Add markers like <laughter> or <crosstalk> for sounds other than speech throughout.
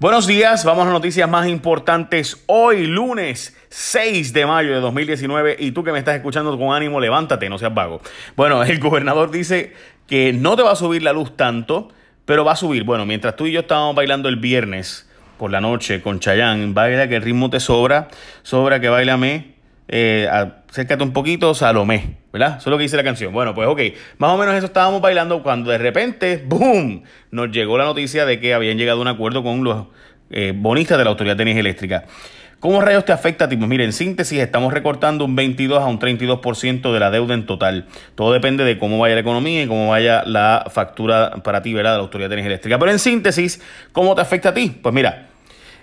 Buenos días, vamos a noticias más importantes hoy, lunes 6 de mayo de 2019. Y tú que me estás escuchando con ánimo, levántate, no seas vago. Bueno, <laughs> el gobernador dice que no te va a subir la luz tanto, pero va a subir. Bueno, mientras tú y yo estábamos bailando el viernes por la noche con Chayanne, baila que el ritmo te sobra, sobra que bailame eh, acércate un poquito, Salomé, ¿verdad? Eso es lo que dice la canción. Bueno, pues ok, más o menos eso estábamos bailando cuando de repente, ¡boom!, nos llegó la noticia de que habían llegado a un acuerdo con los eh, bonistas de la Autoridad de Energía Eléctrica. ¿Cómo rayos te afecta a ti? Pues mire, en síntesis, estamos recortando un 22 a un 32% de la deuda en total. Todo depende de cómo vaya la economía y cómo vaya la factura para ti, ¿verdad? De la Autoridad de Energía Eléctrica. Pero en síntesis, ¿cómo te afecta a ti? Pues mira,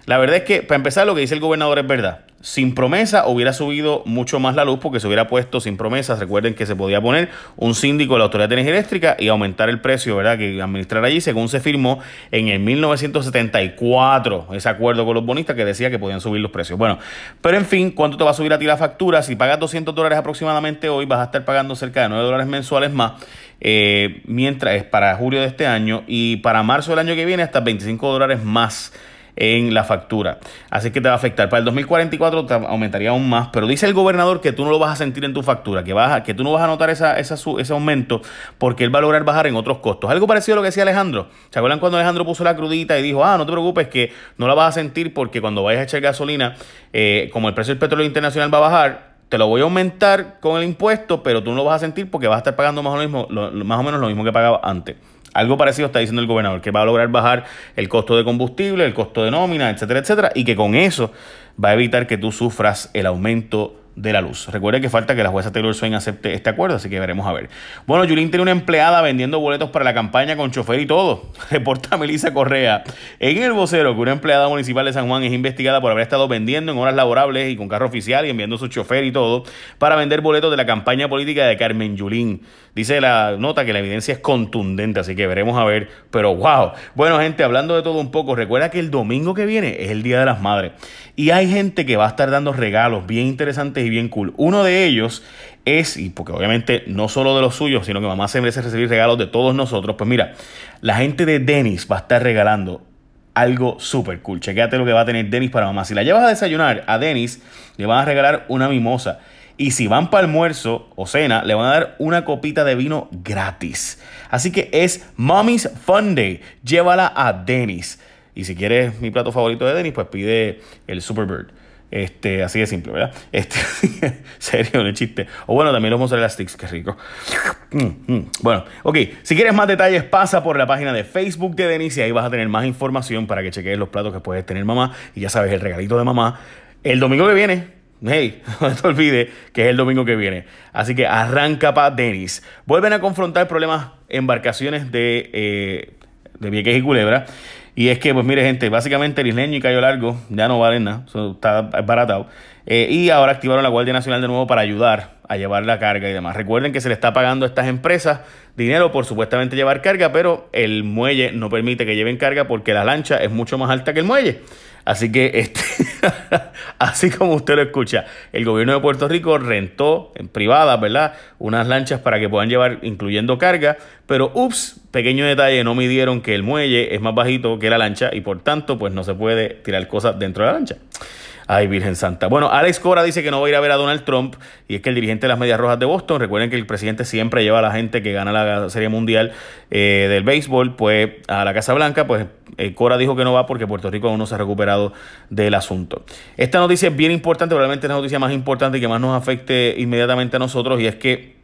la verdad es que, para empezar, lo que dice el gobernador es verdad. Sin promesa hubiera subido mucho más la luz porque se hubiera puesto sin promesas. Recuerden que se podía poner un síndico de la Autoridad de Energía Eléctrica y aumentar el precio, ¿verdad? Que administrar allí, según se firmó en el 1974, ese acuerdo con los bonistas que decía que podían subir los precios. Bueno, pero en fin, ¿cuánto te va a subir a ti la factura? Si pagas 200 dólares aproximadamente hoy, vas a estar pagando cerca de 9 dólares mensuales más. Eh, mientras es para julio de este año y para marzo del año que viene hasta 25 dólares más en la factura. Así que te va a afectar. Para el 2044 te aumentaría aún más, pero dice el gobernador que tú no lo vas a sentir en tu factura, que, vas que tú no vas a notar esa, ese aumento porque él va a lograr bajar en otros costos. Algo parecido a lo que decía Alejandro. ¿Se acuerdan cuando Alejandro puso la crudita y dijo, ah, no te preocupes que no la vas a sentir porque cuando vayas a echar gasolina, eh, como el precio del petróleo internacional va a bajar, te lo voy a aumentar con el impuesto, pero tú no lo vas a sentir porque vas a estar pagando más o, más o menos lo mismo que pagaba antes. Algo parecido está diciendo el gobernador, que va a lograr bajar el costo de combustible, el costo de nómina, etcétera, etcétera, y que con eso va a evitar que tú sufras el aumento de la luz. Recuerde que falta que la jueza Taylor Swain acepte este acuerdo, así que veremos a ver. Bueno, Yulín tiene una empleada vendiendo boletos para la campaña con chofer y todo. <laughs> Reporta Melissa Correa en el vocero que una empleada municipal de San Juan es investigada por haber estado vendiendo en horas laborables y con carro oficial y enviando su chofer y todo para vender boletos de la campaña política de Carmen Yulín. Dice la nota que la evidencia es contundente, así que veremos a ver. Pero wow. Bueno, gente, hablando de todo un poco, recuerda que el domingo que viene es el Día de las Madres. Y hay gente que va a estar dando regalos bien interesantes y bien cool. Uno de ellos es, y porque obviamente no solo de los suyos, sino que mamá se merece recibir regalos de todos nosotros. Pues mira, la gente de Dennis va a estar regalando algo súper cool. Chequéate lo que va a tener Denis para mamá. Si la llevas a desayunar a Denis, le van a regalar una mimosa. Y si van para almuerzo o cena, le van a dar una copita de vino gratis. Así que es Mommy's Fun Day. Llévala a Dennis. Y si quieres mi plato favorito de Dennis, pues pide el Superbird. Este, así de simple, ¿verdad? <laughs> Este, serio, no es chiste. O bueno, también los mozzarella sticks, qué rico. Mm, mm. Bueno, ok. Si quieres más detalles, pasa por la página de Facebook de Denis y ahí vas a tener más información para que cheques los platos que puedes tener mamá. Y ya sabes, el regalito de mamá. El domingo que viene, Hey, <laughs> no te olvides que es el domingo que viene. Así que arranca para Denis. Vuelven a confrontar problemas embarcaciones de, eh, de Vieques y Culebra. Y es que, pues mire, gente, básicamente el isleño y Cayo Largo ya no valen nada, está baratado. Eh, y ahora activaron la Guardia Nacional de nuevo para ayudar a llevar la carga y demás. Recuerden que se le está pagando a estas empresas dinero por supuestamente llevar carga, pero el muelle no permite que lleven carga porque la lancha es mucho más alta que el muelle. Así que, este, <laughs> así como usted lo escucha, el gobierno de Puerto Rico rentó en privada, ¿verdad? Unas lanchas para que puedan llevar, incluyendo carga, pero ups, pequeño detalle, no midieron que el muelle es más bajito que la lancha y por tanto, pues no se puede tirar cosas dentro de la lancha. Ay, Virgen Santa. Bueno, Alex Cora dice que no va a ir a ver a Donald Trump y es que el dirigente de las Medias Rojas de Boston, recuerden que el presidente siempre lleva a la gente que gana la Serie Mundial eh, del béisbol, pues a la Casa Blanca, pues eh, Cora dijo que no va porque Puerto Rico aún no se ha recuperado del asunto. Esta noticia es bien importante, probablemente es la noticia más importante y que más nos afecte inmediatamente a nosotros y es que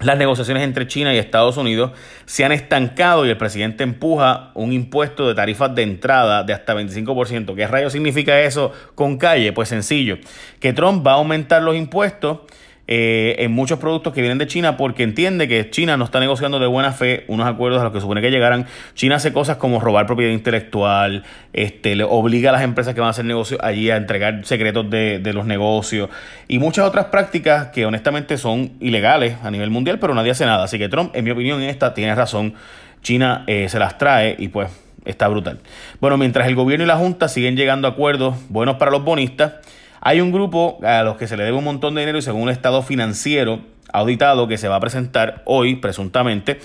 las negociaciones entre China y Estados Unidos se han estancado y el presidente empuja un impuesto de tarifas de entrada de hasta 25%. ¿Qué rayo significa eso con calle? Pues sencillo, que Trump va a aumentar los impuestos eh, en muchos productos que vienen de China porque entiende que China no está negociando de buena fe unos acuerdos a los que supone que llegaran. China hace cosas como robar propiedad intelectual, este, le obliga a las empresas que van a hacer negocios allí a entregar secretos de, los negocios y muchas otras prácticas que honestamente son ilegales a nivel mundial, pero nadie hace nada. Así que Trump, en mi opinión, en esta tiene razón. China eh, se las trae y pues está brutal. Bueno, mientras el gobierno y la Junta siguen llegando a acuerdos buenos para los bonistas, hay un grupo a los que se le debe un montón de dinero y según un estado financiero auditado que se va a presentar hoy, presuntamente,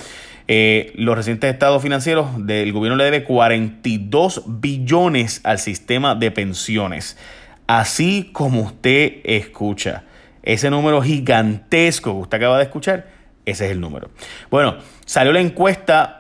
Eh, los recientes estados financieros del gobierno le debe 42 billones al sistema de pensiones. Así como usted escucha. Ese número gigantesco que usted acaba de escuchar, ese es el número. Bueno, salió la encuesta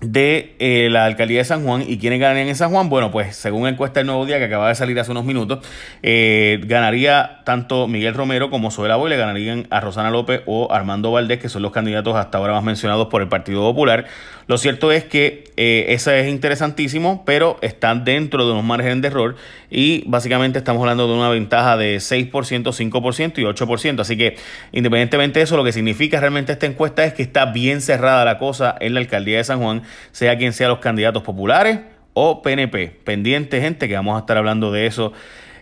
de eh, la alcaldía de San Juan y quiénes ganarían en San Juan. Bueno, pues según encuesta del Nuevo Día que acaba de salir hace unos minutos, eh, ganaría tanto Miguel Romero como Zoela Boy, le ganarían a Rosana López o Armando Valdés, que son los candidatos hasta ahora más mencionados por el Partido Popular. Lo cierto es que eh, esa es interesantísimo, pero están dentro de unos márgenes de error y básicamente estamos hablando de una ventaja de 6%, 5% y 8%. Así que independientemente de eso, lo que significa realmente esta encuesta es que está bien cerrada la cosa en la alcaldía de San Juan, sea quien sea los candidatos populares o PNP. Pendiente, gente, que vamos a estar hablando de eso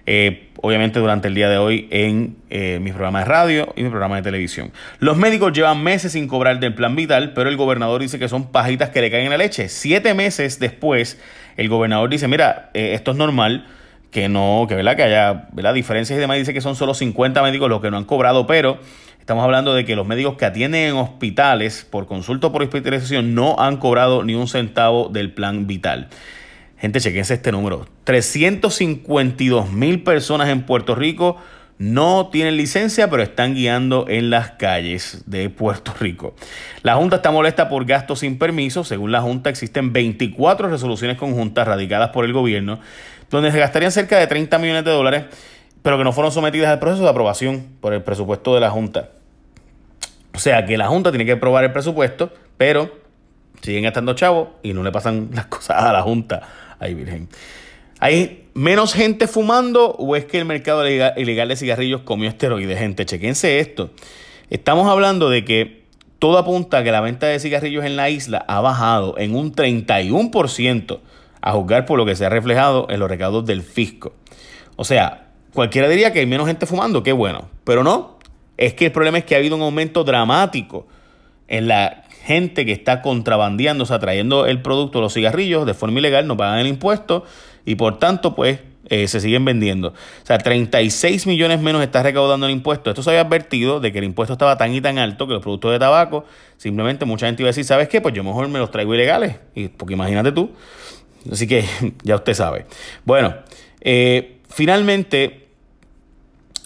eh, obviamente durante el día de hoy en eh, mi programa de radio y mi programa de televisión. Los médicos llevan meses sin cobrar del plan vital, pero el gobernador dice que son pajitas que le caen en la leche. Siete meses después, el gobernador dice, mira, eh, esto es normal, que no, que, ¿verdad? que haya ¿verdad? diferencias y demás. Dice que son solo 50 médicos los que no han cobrado, pero estamos hablando de que los médicos que atienden en hospitales por consulta por hospitalización no han cobrado ni un centavo del plan vital. Gente, chequense este número. 352 mil personas en Puerto Rico no tienen licencia, pero están guiando en las calles de Puerto Rico. La Junta está molesta por gastos sin permiso. Según la Junta, existen 24 resoluciones conjuntas radicadas por el gobierno, donde se gastarían cerca de 30 millones de dólares, pero que no fueron sometidas al proceso de aprobación por el presupuesto de la Junta. O sea que la Junta tiene que aprobar el presupuesto, pero siguen gastando chavos y no le pasan <laughs> las cosas a la Junta Ay, virgen. ¿Hay menos gente fumando o es que el mercado ilegal de cigarrillos comió esteroides? Gente, chequense esto. Estamos hablando de que todo apunta a que la venta de cigarrillos en la isla ha bajado en un 31%, a juzgar por lo que se ha reflejado en los recaudos del fisco. O sea, cualquiera diría que hay menos gente fumando, qué bueno, pero no. Es que el problema es que ha habido un aumento dramático en la gente que está contrabandeando, o sea, trayendo el producto, los cigarrillos, de forma ilegal, no pagan el impuesto y por tanto, pues, eh, se siguen vendiendo. O sea, 36 millones menos está recaudando el impuesto. Esto se había advertido de que el impuesto estaba tan y tan alto que los productos de tabaco, simplemente mucha gente iba a decir, ¿sabes qué? Pues yo mejor me los traigo ilegales. Y, porque imagínate tú. Así que <laughs> ya usted sabe. Bueno, eh, finalmente,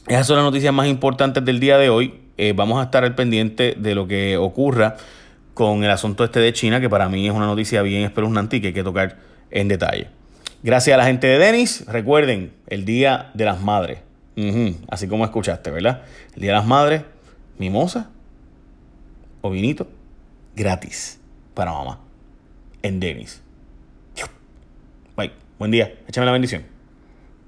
esas son las noticias más importantes del día de hoy. Eh, vamos a estar al pendiente de lo que ocurra con el asunto este de China, que para mí es una noticia bien espeluznante y que hay que tocar en detalle. Gracias a la gente de Denis. Recuerden, el Día de las Madres. Así como escuchaste, ¿verdad? El Día de las Madres, mimosa o vinito gratis para mamá en Denis. Buen día. Échame la bendición.